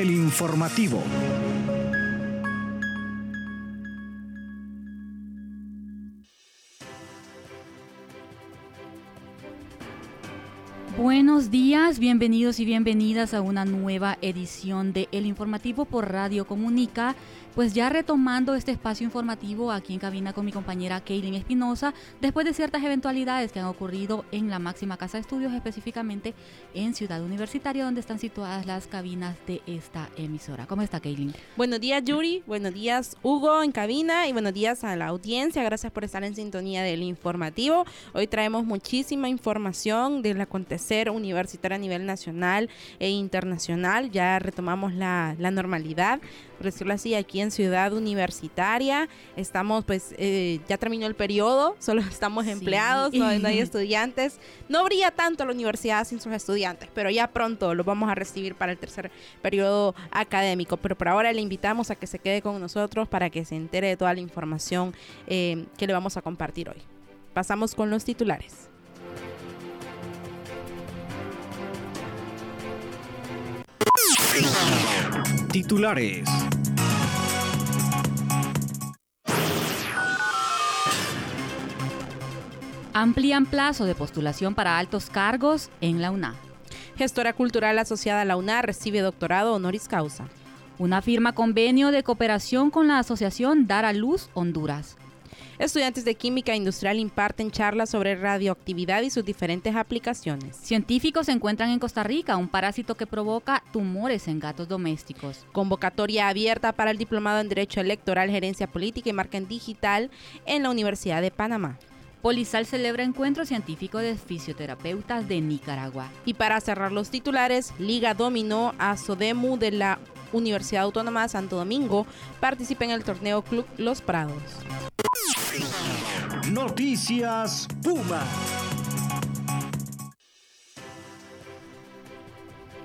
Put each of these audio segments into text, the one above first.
el informativo. Buenos días, bienvenidos y bienvenidas a una nueva edición de El Informativo por Radio Comunica pues ya retomando este espacio informativo aquí en cabina con mi compañera Kaylin Espinosa, después de ciertas eventualidades que han ocurrido en la máxima casa de estudios, específicamente en Ciudad Universitaria, donde están situadas las cabinas de esta emisora. ¿Cómo está Kaylin? Buenos días Yuri, buenos días Hugo en cabina y buenos días a la audiencia. Gracias por estar en sintonía del informativo. Hoy traemos muchísima información del acontecer universitario a nivel nacional e internacional. Ya retomamos la, la normalidad por decirlo así, aquí en Ciudad Universitaria. Estamos, pues, eh, ya terminó el periodo, solo estamos empleados, no, hay estudiantes. No brilla tanto la universidad sin sus estudiantes, pero ya pronto los vamos a recibir para el tercer periodo académico. Pero por ahora le invitamos a que se quede con nosotros para que se entere de toda la información eh, que le vamos a compartir hoy. Pasamos con los titulares. Titulares. Amplían plazo de postulación para altos cargos en la UNA. Gestora cultural asociada a la UNA recibe doctorado honoris causa. Una firma convenio de cooperación con la asociación Dar a Luz Honduras. Estudiantes de química industrial imparten charlas sobre radioactividad y sus diferentes aplicaciones. Científicos encuentran en Costa Rica un parásito que provoca tumores en gatos domésticos. Convocatoria abierta para el diplomado en Derecho Electoral, Gerencia Política y Marketing Digital en la Universidad de Panamá. Polizal celebra encuentro científico de fisioterapeutas de Nicaragua. Y para cerrar los titulares, Liga dominó a Sodemu de la Universidad Autónoma de Santo Domingo participa en el torneo Club Los Prados. Noticias Puma.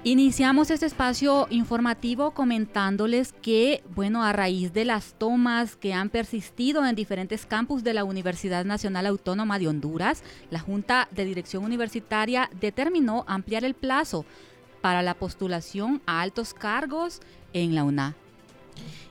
Iniciamos este espacio informativo comentándoles que, bueno, a raíz de las tomas que han persistido en diferentes campus de la Universidad Nacional Autónoma de Honduras, la Junta de Dirección Universitaria determinó ampliar el plazo para la postulación a altos cargos en la UNA.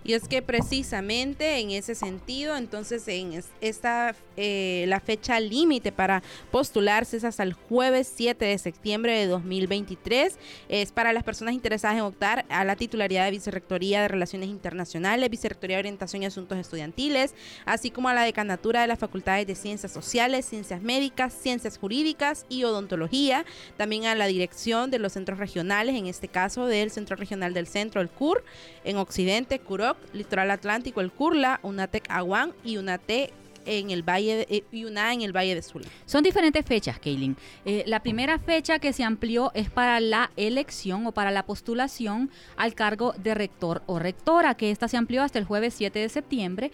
Y es que precisamente en ese sentido, entonces en esta eh, la fecha límite para postularse es hasta el jueves 7 de septiembre de 2023. Es para las personas interesadas en optar a la titularidad de Vicerrectoría de Relaciones Internacionales, Vicerrectoría de Orientación y Asuntos Estudiantiles, así como a la decanatura de las Facultades de Ciencias Sociales, Ciencias Médicas, Ciencias Jurídicas y Odontología, también a la dirección de los centros regionales, en este caso del Centro Regional del Centro, el CUR, en Occidente, CUROC Litoral Atlántico, el Curla, UNATEC Aguán y UNATEC en el Valle eh, y una en el Valle de Sula. Son diferentes fechas, Kaylin. Eh, la primera fecha que se amplió es para la elección o para la postulación al cargo de rector o rectora, que esta se amplió hasta el jueves 7 de septiembre,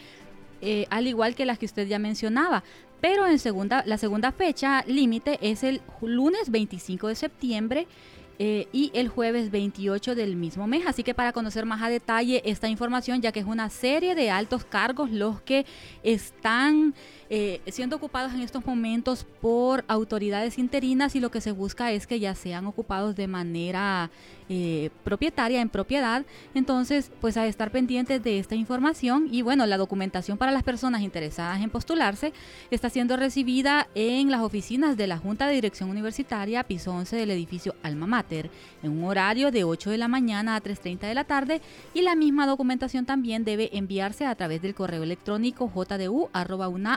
eh, al igual que las que usted ya mencionaba. Pero en segunda, la segunda fecha límite es el lunes 25 de septiembre eh, y el jueves 28 del mismo mes. Así que para conocer más a detalle esta información, ya que es una serie de altos cargos los que están eh, siendo ocupados en estos momentos por autoridades interinas y lo que se busca es que ya sean ocupados de manera eh, propietaria, en propiedad. Entonces, pues a estar pendientes de esta información y bueno, la documentación para las personas interesadas en postularse está siendo recibida en las oficinas de la Junta de Dirección Universitaria, piso 11 del edificio Alma Mater, en un horario de 8 de la mañana a 3.30 de la tarde y la misma documentación también debe enviarse a través del correo electrónico jdu.una.edu.hn.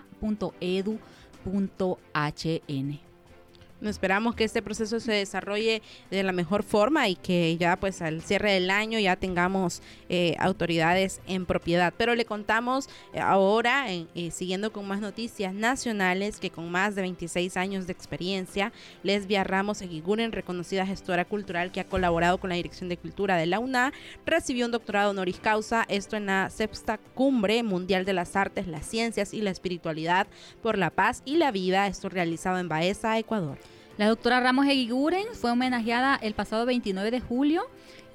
Esperamos que este proceso se desarrolle de la mejor forma y que ya pues al cierre del año ya tengamos eh, autoridades en propiedad. Pero le contamos eh, ahora, eh, siguiendo con más noticias nacionales, que con más de 26 años de experiencia, Lesbia Ramos Eguiguren, reconocida gestora cultural que ha colaborado con la Dirección de Cultura de la UNA, recibió un doctorado honoris causa, esto en la sexta cumbre mundial de las artes, las ciencias y la espiritualidad por la paz y la vida, esto realizado en Baeza, Ecuador. La doctora Ramos Eguiguren fue homenajeada el pasado 29 de julio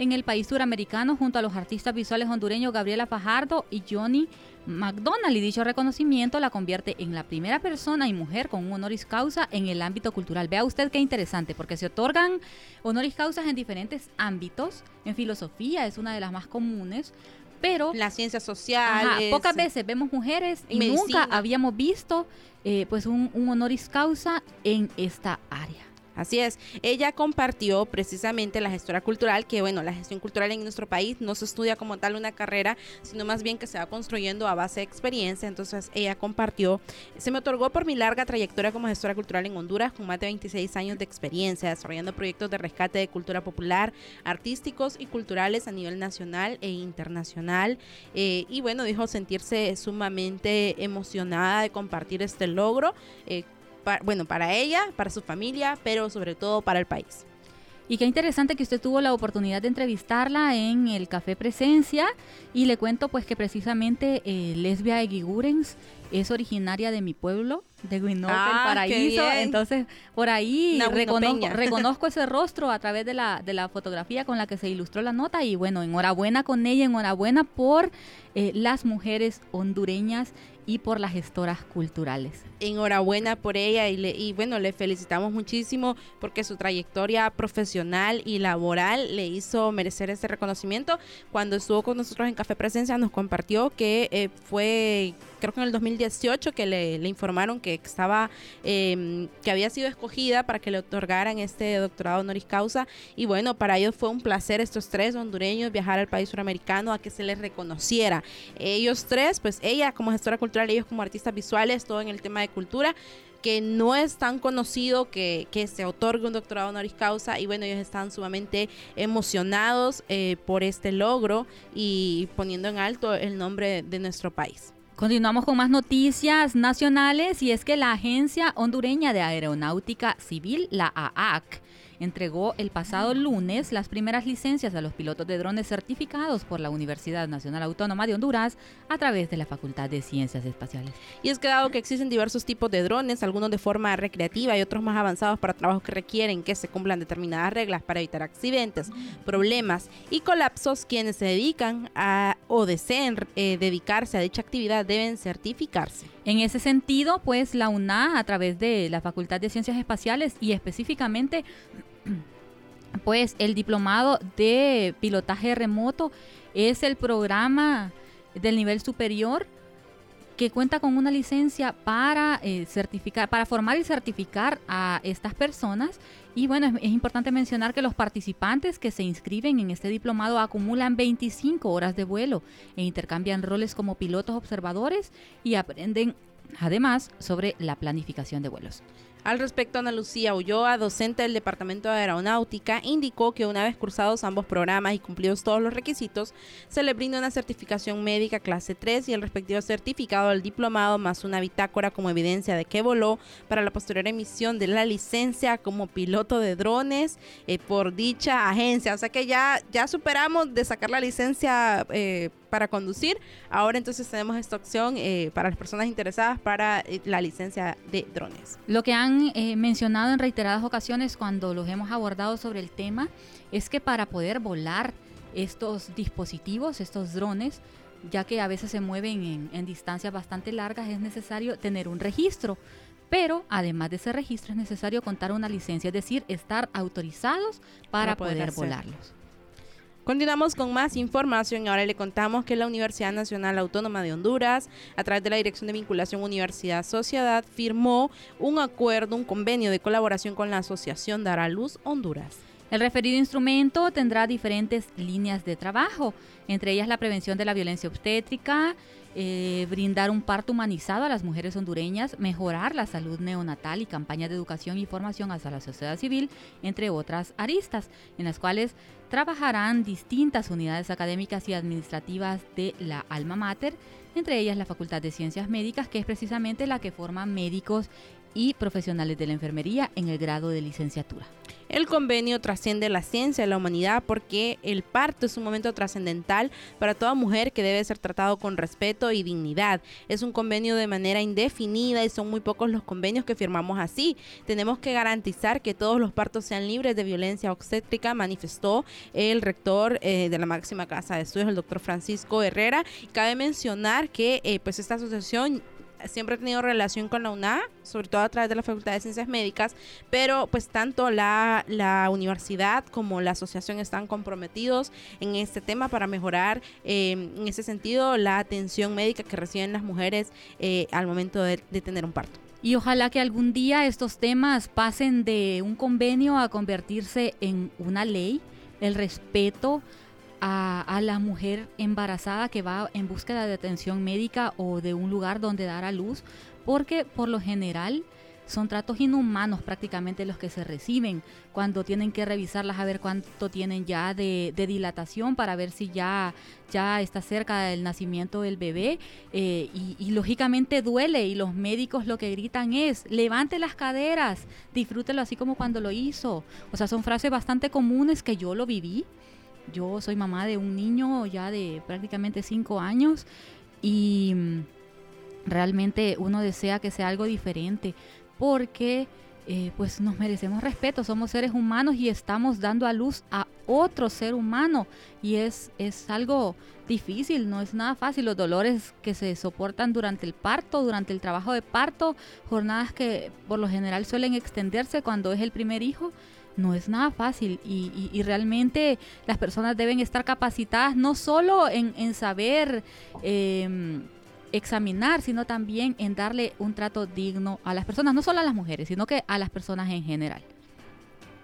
en el país suramericano junto a los artistas visuales hondureños Gabriela Fajardo y Johnny McDonald y dicho reconocimiento la convierte en la primera persona y mujer con un honoris causa en el ámbito cultural. Vea usted qué interesante, porque se otorgan honoris causas en diferentes ámbitos. En filosofía es una de las más comunes, pero la ciencia social. pocas veces vemos mujeres y nunca habíamos visto eh, pues un honoris causa en esta área. Así es, ella compartió precisamente la gestora cultural, que bueno, la gestión cultural en nuestro país no se estudia como tal una carrera, sino más bien que se va construyendo a base de experiencia. Entonces ella compartió, se me otorgó por mi larga trayectoria como gestora cultural en Honduras, con más de 26 años de experiencia, desarrollando proyectos de rescate de cultura popular, artísticos y culturales a nivel nacional e internacional. Eh, y bueno, dijo sentirse sumamente emocionada de compartir este logro. Eh, bueno, para ella, para su familia, pero sobre todo para el país. Y qué interesante que usted tuvo la oportunidad de entrevistarla en el Café Presencia y le cuento pues que precisamente eh, Lesbia Eguigurens es originaria de mi pueblo, de Guinote, el ah, Paraíso. Entonces, por ahí reconozco, reconozco, ese rostro a través de la, de la fotografía con la que se ilustró la nota. Y bueno, enhorabuena con ella, enhorabuena por eh, las mujeres hondureñas y por las gestoras culturales. Enhorabuena por ella y, y bueno, le felicitamos muchísimo porque su trayectoria profesional y laboral le hizo merecer este reconocimiento. Cuando estuvo con nosotros en Café Presencia nos compartió que eh, fue, creo que en el 2018, que le, informaron que estaba, em, que había sido escogida para que le otorgaran este doctorado honoris causa. Y bueno, para ellos fue un placer estos tres hondureños viajar al país suramericano a que se les reconociera. Ellos tres, pues ella como gestora cultural, ellos como artistas visuales, todo en el tema de cultura que no es tan conocido que, se otorgue un doctorado honoris causa y bueno, ellos están sumamente emocionados eh, por este logro y poniendo en alto el nombre de nuestro país. Continuamos con más noticias nacionales y es que la Agencia Hondureña de Aeronáutica Civil, la AAC, entregó el pasado lunes las primeras licencias a los pilotos de drones certificados por la Universidad Nacional Autónoma de Honduras a través de la Facultad de Ciencias Espaciales. Y es que dado que existen diversos tipos de drones, algunos de forma recreativa y otros más avanzados para trabajos que requieren que se cumplan determinadas reglas para evitar accidentes, problemas y colapsos, quienes se dedican a o deseen eh, dedicarse a dicha actividad deben certificarse. En ese sentido, pues la UNA, a través de la Facultad de Ciencias Espaciales y específicamente pues el diplomado de pilotaje remoto es el programa del nivel superior que cuenta con una licencia para eh, certificar, para formar y certificar a estas personas. Y bueno, es, importante mencionar que los participantes que se inscriben en este diplomado acumulan 25 horas de vuelo e intercambian roles como pilotos observadores y aprenden además sobre la planificación de vuelos. Al respecto, Ana Lucía Ulloa, docente del Departamento de Aeronáutica, indicó que una vez cursados ambos programas y cumplidos todos los requisitos, se le brinda una certificación médica clase 3 y el respectivo certificado del diplomado más una bitácora como evidencia de que voló para la posterior emisión de la licencia como piloto de drones eh, por dicha agencia. O sea que ya, ya superamos de sacar la licencia eh, para conducir. Ahora entonces tenemos esta opción eh, para las personas interesadas para eh, la licencia de drones. Lo que han eh, mencionado en reiteradas ocasiones cuando los hemos abordado sobre el tema es que para poder volar estos dispositivos, estos drones, ya que a veces se mueven en, en distancias bastante largas, es necesario tener un registro. Pero además de ese registro es necesario contar una licencia, es decir, estar autorizados para, poder volarlos. Continuamos con más información ahora le contamos que la Universidad Nacional Autónoma de Honduras, a través de la Dirección de Vinculación Universidad-Sociedad, firmó un acuerdo, un convenio de colaboración con la Asociación Dar a Luz Honduras. El referido instrumento tendrá diferentes líneas de trabajo, entre ellas la prevención de la violencia obstétrica, eh, brindar un parto humanizado a las mujeres hondureñas, mejorar la salud neonatal y campañas de educación y formación hacia la sociedad civil, entre otras aristas, en las cuales trabajarán distintas unidades académicas y administrativas de la Alma Mater, entre ellas la Facultad de Ciencias Médicas, que es precisamente la que forma médicos y profesionales de la enfermería en el grado de licenciatura. El convenio trasciende la ciencia de la humanidad porque el parto es un momento trascendental para toda mujer que debe ser tratado con respeto y dignidad. Es un convenio de manera indefinida y son muy pocos los convenios que firmamos así. Tenemos que garantizar que todos los partos sean libres de violencia obstétrica, manifestó el rector eh, de la máxima casa de estudios, el doctor Francisco Herrera. Cabe mencionar que eh, pues esta asociación siempre ha tenido relación con la UNA, sobre todo a través de la Facultad de Ciencias Médicas, pero pues tanto la, la universidad como la asociación están comprometidos en este tema para mejorar eh, en ese sentido la atención médica que reciben las mujeres eh, al momento de, de tener un parto. Y ojalá que algún día estos temas pasen de un convenio a convertirse en una ley, el respeto a, la mujer embarazada que va en búsqueda de atención médica o de un lugar donde dar a luz, porque por lo general son tratos inhumanos prácticamente los que se reciben cuando tienen que revisarlas a ver cuánto tienen ya de, dilatación para ver si ya, ya está cerca del nacimiento del bebé eh, y, y, lógicamente duele y los médicos lo que gritan es levante las caderas, disfrútelo así como cuando lo hizo. O sea, son frases bastante comunes que yo lo viví yo soy mamá de un niño ya de prácticamente cinco años y mm, realmente uno desea que sea algo diferente porque eh, pues nos merecemos respeto, somos seres humanos y estamos dando a luz a otro ser humano y es, es algo difícil, no es nada fácil, los dolores que se soportan durante el parto, durante el trabajo de parto, jornadas que por lo general suelen extenderse cuando es el primer hijo, no es nada fácil y, realmente las personas deben estar capacitadas no solo en, saber em, examinar, sino también en darle un trato digno a las personas, no solo a las mujeres, sino que a las personas en general.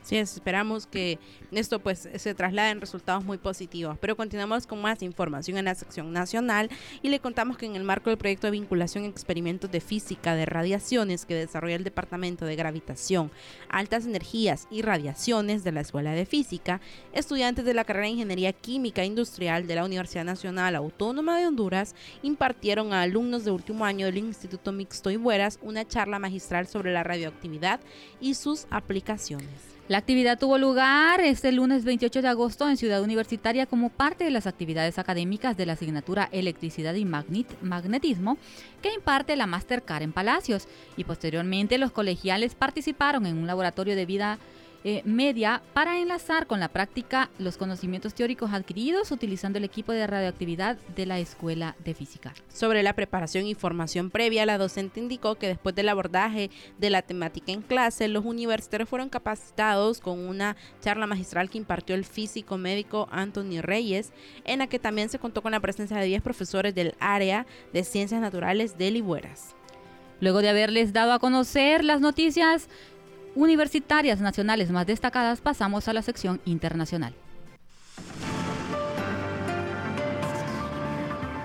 Sí, esperamos que esto pues se traslade en resultados muy positivos. Pero continuamos con más información en la sección nacional y le contamos que en el marco del proyecto de vinculación experimentos de física de radiaciones que desarrolla el Departamento de Gravitación, Altas Energías y Radiaciones de la Escuela de Física, estudiantes de la carrera de Ingeniería Química Industrial de la Universidad Nacional Autónoma de Honduras impartieron a alumnos de último año del Instituto Mixto Ibueras una charla magistral sobre la radioactividad y sus aplicaciones. La actividad tuvo lugar este lunes 28 de agosto en Ciudad Universitaria como parte de las actividades académicas de la asignatura Electricidad y Magnetismo que imparte la Mastercard en Palacios y posteriormente los colegiales participaron en un laboratorio de vida eh, media para enlazar con la práctica los conocimientos teóricos adquiridos utilizando el equipo de radioactividad de la Escuela de Física. Sobre la preparación y formación previa, la docente indicó que después del abordaje de la temática en clase, los universitarios fueron capacitados con una charla magistral que impartió el físico médico Anthony Reyes, en la que también se contó con la presencia de 10 profesores del área de ciencias naturales de Libueras. Luego de haberles dado a conocer las noticias universitarias nacionales más destacadas, pasamos a la sección internacional.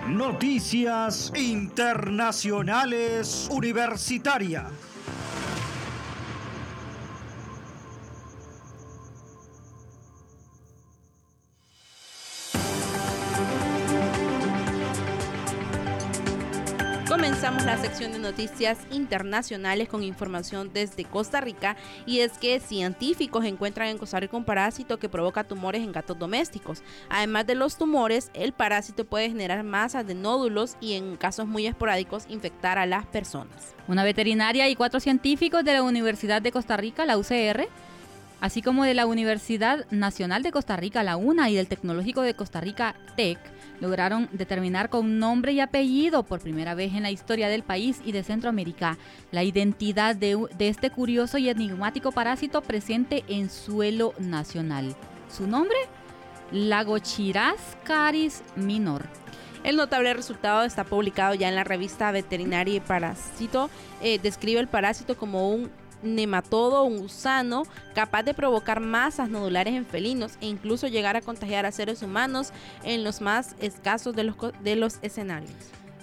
Noticias Internacionales Universitarias. La sección de noticias internacionales con información desde Costa Rica y es que científicos encuentran en Costa Rica un parásito que provoca tumores en gatos domésticos. Además de los tumores, el parásito puede generar masas de nódulos y en casos muy esporádicos infectar a las personas. Una veterinaria y cuatro científicos de la Universidad de Costa Rica, la UCR, así como de la Universidad Nacional de Costa Rica, la UNA, y del Tecnológico de Costa Rica, TEC, lograron determinar con nombre y apellido por primera vez en la historia del país y de Centroamérica la identidad de, este curioso y enigmático parásito presente en suelo nacional. ¿Su nombre? Lagochiras caris minor. El notable resultado está publicado ya en la revista Veterinaria y Parásito. Eh, describe el parásito como un nematodo, un gusano, capaz de provocar masas nodulares en felinos e incluso llegar a contagiar a seres humanos en los más escasos de los, de los escenarios.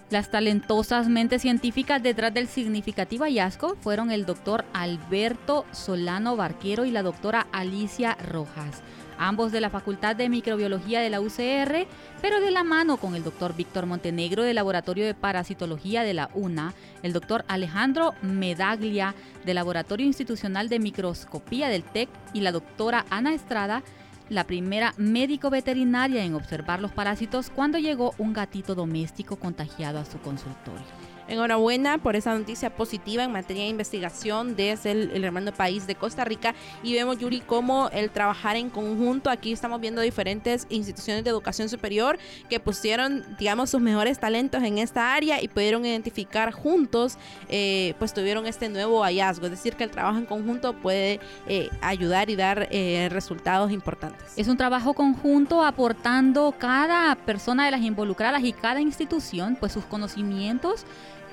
Las talentosas mentes científicas detrás del significativo hallazgo fueron el doctor Alberto Solano Barquero y la doctora Alicia Rojas, ambos de la Facultad de Microbiología de la UCR, pero de la mano con el doctor Víctor Montenegro del Laboratorio de Parasitología de la UNA, el doctor Alejandro Medaglia del Laboratorio Institucional de Microscopía del TEC y la doctora Ana Estrada la primera médico veterinaria en observar los parásitos cuando llegó un gatito doméstico contagiado a su consultorio. Enhorabuena por esa noticia positiva en materia de investigación desde el, hermano país de Costa Rica y vemos, Yuri, cómo el trabajar en conjunto, aquí estamos viendo diferentes instituciones de educación superior que pusieron, digamos, sus mejores talentos en esta área y pudieron identificar juntos, eh, pues tuvieron este nuevo hallazgo, es decir, que el trabajo en conjunto puede eh, ayudar y dar eh, resultados importantes. Es un trabajo conjunto aportando cada persona de las involucradas y cada institución, pues sus conocimientos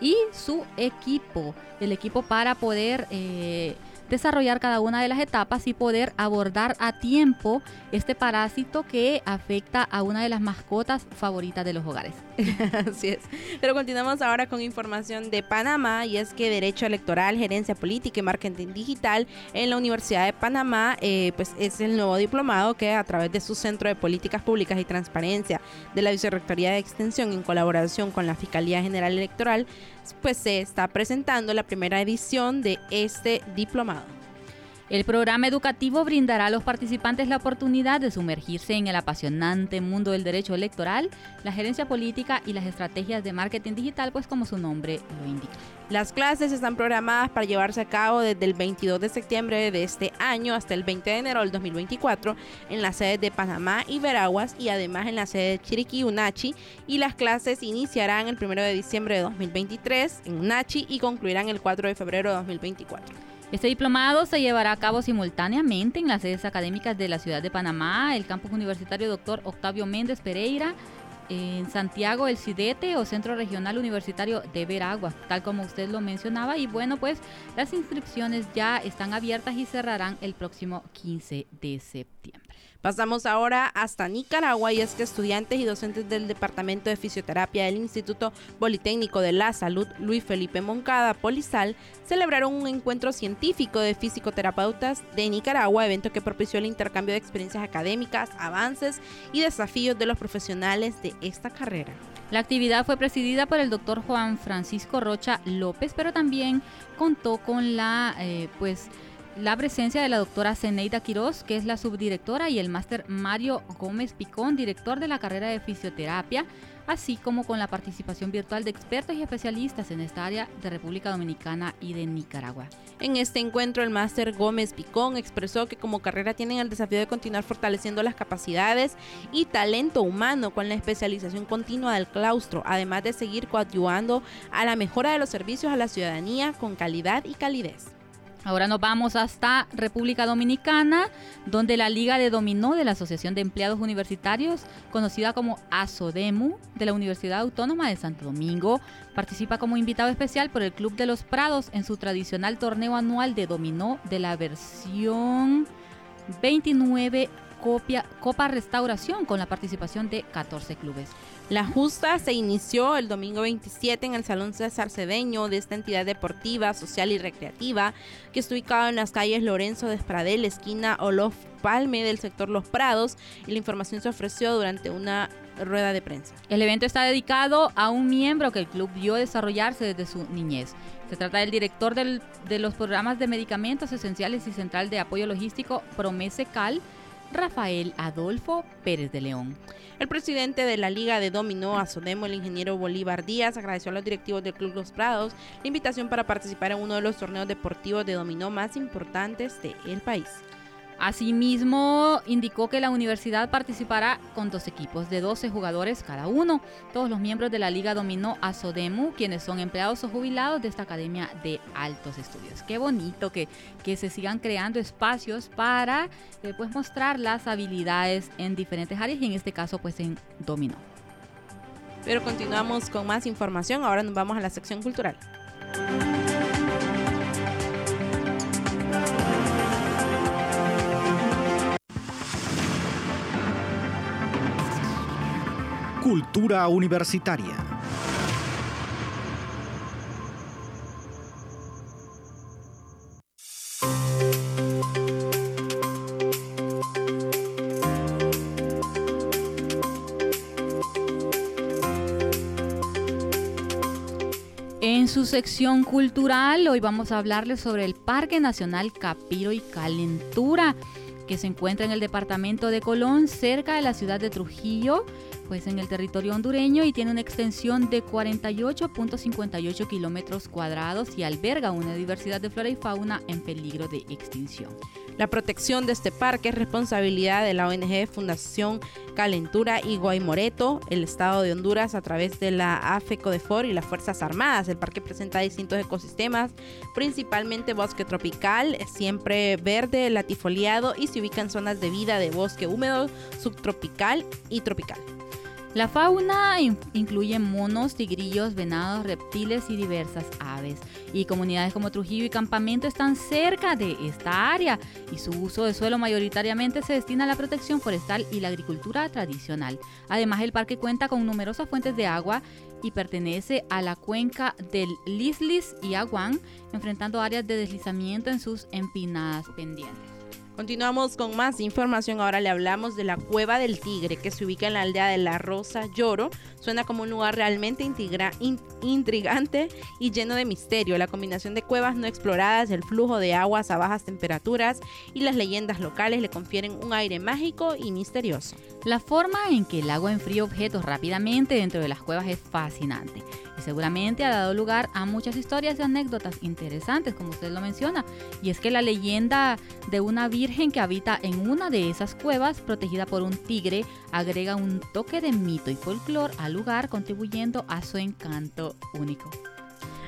y su equipo, el equipo para poder eh, desarrollar cada una de las etapas y poder abordar a tiempo este parásito que afecta a una de las mascotas favoritas de los hogares. Así es. Pero continuamos ahora con información de Panamá y es que Derecho Electoral, Gerencia Política y Marketing Digital en la Universidad de Panamá eh, pues es el nuevo diplomado que a través de su Centro de Políticas Públicas y Transparencia de la Vicerrectoría de Extensión en colaboración con la Fiscalía General Electoral pues se está presentando la primera edición de este diplomado. El programa educativo brindará a los participantes la oportunidad de sumergirse en el apasionante mundo del derecho electoral, la gerencia política y las estrategias de marketing digital, pues como su nombre lo indica. Las clases están programadas para llevarse a cabo desde el 22 de septiembre de este año hasta el 20 de enero del 2024 en las sedes de Panamá y Veraguas y además en la sede de Chiriquí Unachi y las clases iniciarán el 1 de diciembre de 2023 en Unachi y concluirán el 4 de febrero de 2024. Este diplomado se llevará a cabo simultáneamente en las sedes académicas de la ciudad de Panamá, el campus universitario Dr. Octavio Méndez Pereira, en Santiago el CIDETE o Centro Regional Universitario de Veragua, tal como usted lo mencionaba. Y bueno, pues las inscripciones ya están abiertas y cerrarán el próximo 15 de septiembre. Pasamos ahora hasta Nicaragua y es que estudiantes y docentes del Departamento de Fisioterapia del Instituto Politécnico de la Salud Luis Felipe Moncada Polizal celebraron un encuentro científico de fisicoterapeutas de Nicaragua, evento que propició el intercambio de experiencias académicas, avances y desafíos de los profesionales de esta carrera. La actividad fue presidida por el doctor Juan Francisco Rocha López, pero también contó con la, eh, pues, la presencia de la doctora Zeneida Quiroz, que es la subdirectora, y el máster Mario Gómez Picón, director de la carrera de fisioterapia, así como con la participación virtual de expertos y especialistas en esta área de República Dominicana y de Nicaragua. En este encuentro, el máster Gómez Picón expresó que como carrera tienen el desafío de continuar fortaleciendo las capacidades y talento humano con la especialización continua del claustro, además de seguir coadyuvando a la mejora de los servicios a la ciudadanía con calidad y calidez. Ahora nos vamos hasta República Dominicana, donde la Liga de Dominó de la Asociación de Empleados Universitarios, conocida como ASODEMU, de la Universidad Autónoma de Santo Domingo, participa como invitado especial por el Club de los Prados en su tradicional torneo anual de dominó de la versión 29 Copa Restauración con la participación de 14 clubes. La justa se inició el domingo 27 en el Salón César Cedeño de esta entidad deportiva, social y recreativa que está ubicado en las calles Lorenzo de esquina Olof Palme del sector Los Prados y la información se ofreció durante una rueda de prensa. El evento está dedicado a un miembro que el club vio desarrollarse desde su niñez. Se trata del director de los programas de medicamentos esenciales y central de apoyo logístico Promese Cal, Rafael Adolfo Pérez de León. El presidente de la Liga de Dominó, Azodemo, el ingeniero Bolívar Díaz, agradeció a los directivos del Club Los Prados la invitación para participar en uno de los torneos deportivos de dominó más importantes del país. Asimismo, indicó que la universidad participará con dos equipos de 12 jugadores cada uno. Todos los miembros de la Liga Dominó Azodemu, quienes son empleados o jubilados de esta Academia de Altos Estudios. Qué bonito que, que se sigan creando espacios para eh, pues, mostrar las habilidades en diferentes áreas y en este caso pues en dominó. Pero continuamos con más información. Ahora nos vamos a la sección cultural. Cultura Universitaria. En su sección cultural hoy vamos a hablarles sobre el Parque Nacional Capiro y Calentura que se encuentra en el departamento de Colón cerca de la ciudad de Trujillo pues en el territorio hondureño y tiene una extensión de 48.58 kilómetros cuadrados y alberga una diversidad de flora y fauna en peligro de extinción. La protección de este parque es responsabilidad de la ONG Fundación Calentura y Guaymoreto, el Estado de Honduras a través de la AFECODEFOR y las Fuerzas Armadas. El parque presenta distintos ecosistemas, principalmente bosque tropical, siempre verde, latifoliado y se ubica en zonas de vida de bosque húmedo, subtropical y tropical. La fauna incluye monos, tigrillos, venados, reptiles y diversas aves. Y comunidades como Trujillo y Campamento están cerca de esta área y su uso de suelo mayoritariamente se destina a la protección forestal y la agricultura tradicional. Además, el parque cuenta con numerosas fuentes de agua y pertenece a la cuenca del Lislis y Aguán, enfrentando áreas de deslizamiento en sus empinadas pendientes. Continuamos con más información. Ahora le hablamos de la Cueva del Tigre, que se ubica en la aldea de La Rosa Lloro. Suena como un lugar realmente intrigante y lleno de misterio. La combinación de cuevas no exploradas, el flujo de aguas a bajas temperaturas y las leyendas locales le confieren un aire mágico y misterioso. La forma en que el agua enfría objetos rápidamente dentro de las cuevas es fascinante seguramente ha dado lugar a muchas historias y anécdotas interesantes, como usted lo menciona. Y es que la leyenda de una virgen que habita en una de esas cuevas, protegida por un tigre, agrega un toque de mito y folclore al lugar, contribuyendo a su encanto único.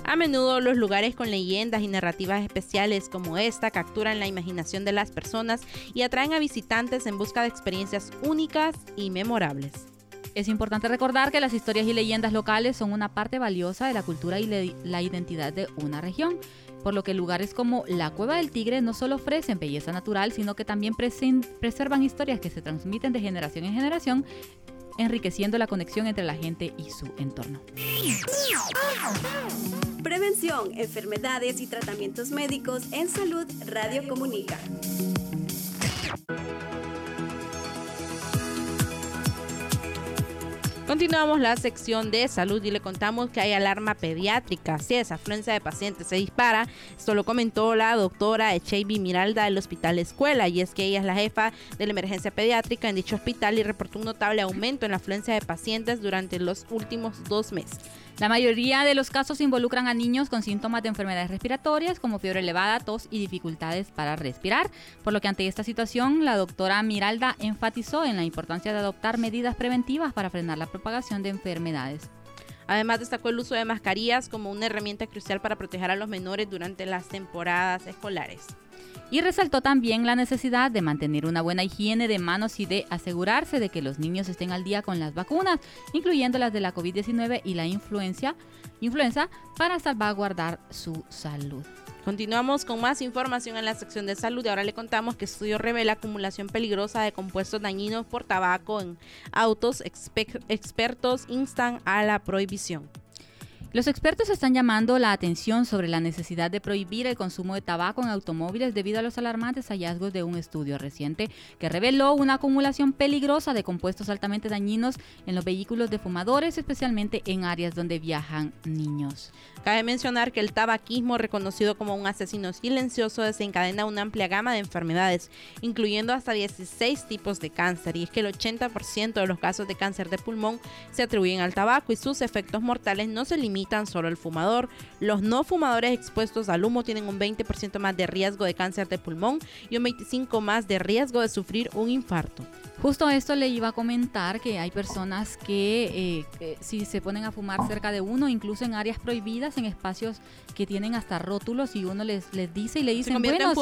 A menudo los lugares con leyendas y narrativas especiales como esta capturan la imaginación de las personas y atraen a visitantes en busca de experiencias únicas y memorables. Es importante recordar que las historias y leyendas locales son una parte valiosa de la cultura y la identidad de una región, por lo que lugares como la Cueva del Tigre no solo ofrecen belleza natural, sino que también preservan historias que se transmiten de generación en generación, enriqueciendo la conexión entre la gente y su entorno. Prevención, enfermedades y tratamientos médicos en salud Radio Comunica. Continuamos la sección de salud y le contamos que hay alarma pediátrica. Si esa afluencia de pacientes se dispara, esto lo comentó la doctora Echeibi Miralda del Hospital Escuela y es que ella es la jefa de la emergencia pediátrica en dicho hospital y reportó un notable aumento en la afluencia de pacientes durante los últimos dos meses. La mayoría de los casos involucran a niños con síntomas de enfermedades respiratorias como fiebre elevada, tos y dificultades para respirar, por lo que ante esta situación la doctora Miralda enfatizó en la importancia de adoptar medidas preventivas para frenar la propagación de enfermedades. Además destacó el uso de mascarillas como una herramienta crucial para proteger a los menores durante las temporadas escolares y resaltó también la necesidad de mantener una buena higiene de manos y de asegurarse de que los niños estén al día con las vacunas, incluyendo las de la COVID-19 y la influencia, influenza, para salvaguardar su salud. Continuamos con más información en la sección de salud y ahora le contamos que estudio revela acumulación peligrosa de compuestos dañinos por tabaco en autos. expertos instan a la prohibición. Los expertos están llamando la atención sobre la necesidad de prohibir el consumo de tabaco en automóviles debido a los alarmantes hallazgos de un estudio reciente que reveló una acumulación peligrosa de compuestos altamente dañinos en los vehículos de fumadores, especialmente en áreas donde viajan niños. Cabe mencionar que el tabaquismo, reconocido como un asesino silencioso, desencadena una amplia gama de enfermedades, incluyendo hasta 16 tipos de cáncer, y es que el 80% de los casos de cáncer de pulmón se atribuyen al tabaco y sus efectos mortales no se limitan tan solo el fumador. Los no fumadores expuestos al humo tienen un 20% más de riesgo de cáncer de pulmón y un 25% más de riesgo de sufrir un infarto. Justo esto le iba a comentar que hay personas que eh, si se ponen a fumar cerca de uno, incluso en áreas prohibidas, en espacios que tienen hasta rótulos y uno les, les dice y le dicen, bueno,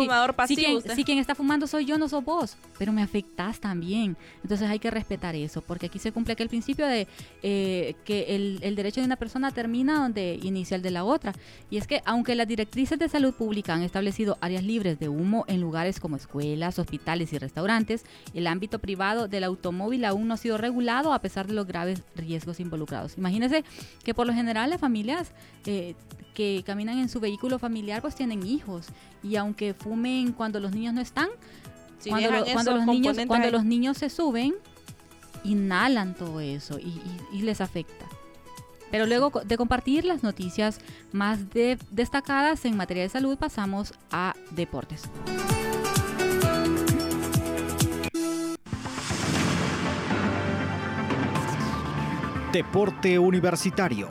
si, quien, está fumando soy yo, no sos vos, pero me afectas también. Entonces hay que respetar eso, porque aquí se cumple aquel principio de eh, que el, el derecho de una persona termina donde inicia el de la otra. Y es que aunque las directrices de salud pública han establecido áreas libres de humo en lugares como escuelas, hospitales y restaurantes, el ámbito privado del automóvil aún no ha sido regulado a pesar de los graves riesgos involucrados. Imagínense que por lo general las familias eh, que caminan en su vehículo familiar pues tienen hijos y aunque fumen cuando los niños no están, cuando, los niños, cuando los niños se suben, inhalan todo eso y les afecta. Pero luego de compartir las noticias más de- destacadas en materia de salud, pasamos a deportes. Deporte Universitario.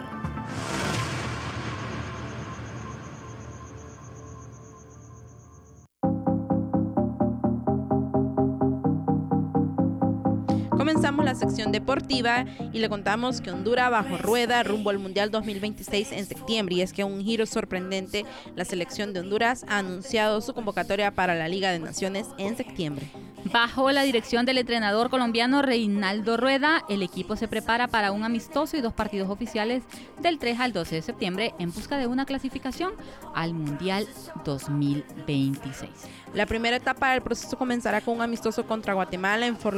Comenzamos la sección deportiva y le contamos que Honduras bajo rueda rumbo al Mundial 2026 en septiembre. Y es que un giro sorprendente, la selección de Honduras ha anunciado su convocatoria para la Liga de Naciones en septiembre. Bajo la dirección del entrenador colombiano Reinaldo Rueda, el equipo se prepara para un amistoso y dos partidos oficiales del 3 al 12 de septiembre en busca de una clasificación al Mundial 2026. La primera etapa del proceso comenzará con un amistoso contra Guatemala en Fort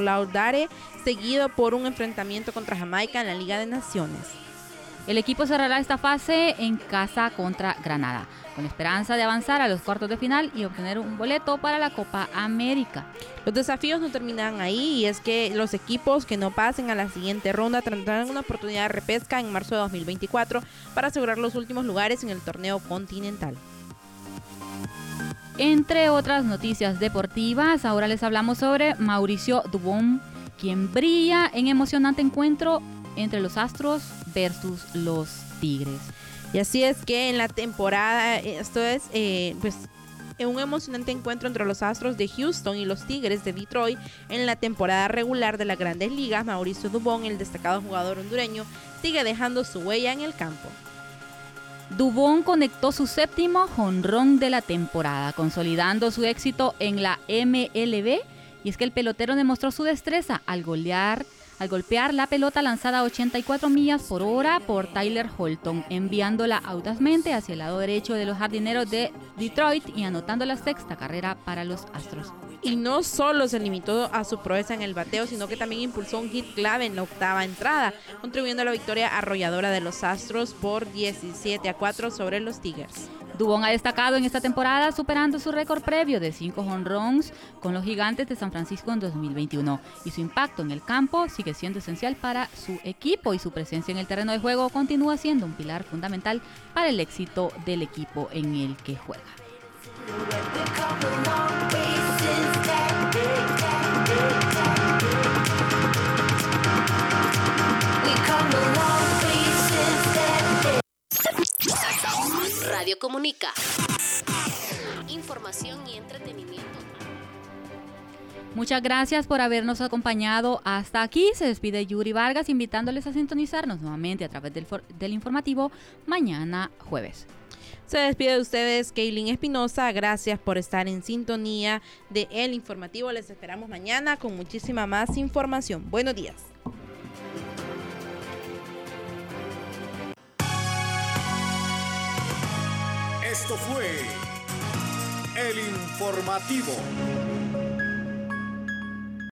seguido por un enfrentamiento contra Jamaica en la Liga de Naciones. El equipo cerrará esta fase en casa contra Granada, con esperanza de avanzar a los cuartos de final y obtener un boleto para la Copa América. Los desafíos no terminan ahí y es que los equipos que no pasen a la siguiente ronda tendrán una oportunidad de repesca en marzo de 2024 para asegurar los últimos lugares en el torneo continental. Entre otras noticias deportivas, ahora les hablamos sobre Mauricio Dubón, quien brilla en emocionante encuentro entre los Astros versus los Tigres. Y así es que en la temporada, esto es eh, pues en un emocionante encuentro entre los Astros de Houston y los Tigres de Detroit en la temporada regular de las grandes ligas, Mauricio Dubón, el destacado jugador hondureño, sigue dejando su huella en el campo. Dubón conectó su séptimo jonrón de la temporada, consolidando su éxito en la MLB. Y es que el pelotero demostró su destreza al golear, al golpear la pelota lanzada a 84 millas por hora por Tyler Holton, enviándola audazmente hacia el lado derecho de los jardineros de Detroit y anotando la sexta carrera para los Astros. Y no solo se limitó a su proeza en el bateo, sino que también impulsó un hit clave en la octava entrada, contribuyendo a la victoria arrolladora de los Astros por 17 a 4 sobre los Tigers. Dubón ha destacado en esta temporada superando su récord previo de 5 honrons con los gigantes de San Francisco en 2021 y su impacto en el campo sigue siendo esencial para su equipo y su presencia en el terreno de juego continúa siendo un pilar fundamental para el éxito del equipo en el que juega. Comunica. Información y entretenimiento. Muchas gracias por habernos acompañado hasta aquí. Se despide Yuri Vargas invitándoles a sintonizarnos nuevamente a través del, for- del informativo mañana jueves. Se despide de ustedes Kaylin Espinosa. Gracias por estar en sintonía de El Informativo. Les esperamos mañana con muchísima más información. Buenos días. Esto fue El Informativo.